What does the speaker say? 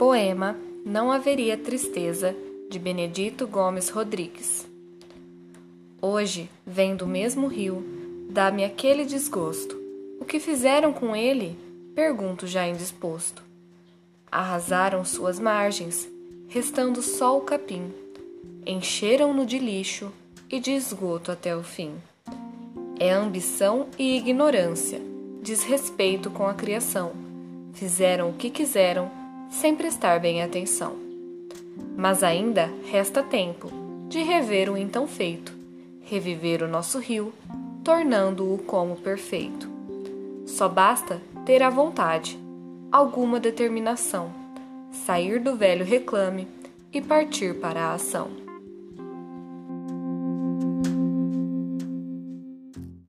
Poema Não Haveria Tristeza, de Benedito Gomes Rodrigues. Hoje, vem do mesmo rio, dá-me aquele desgosto. O que fizeram com ele? Pergunto já indisposto. Arrasaram suas margens, restando só o capim. Encheram-no de lixo e de esgoto até o fim. É ambição e ignorância, desrespeito com a criação. Fizeram o que quiseram sem prestar bem atenção. Mas ainda resta tempo de rever o então feito, reviver o nosso rio, tornando-o como perfeito. Só basta ter a vontade, alguma determinação, sair do velho reclame e partir para a ação.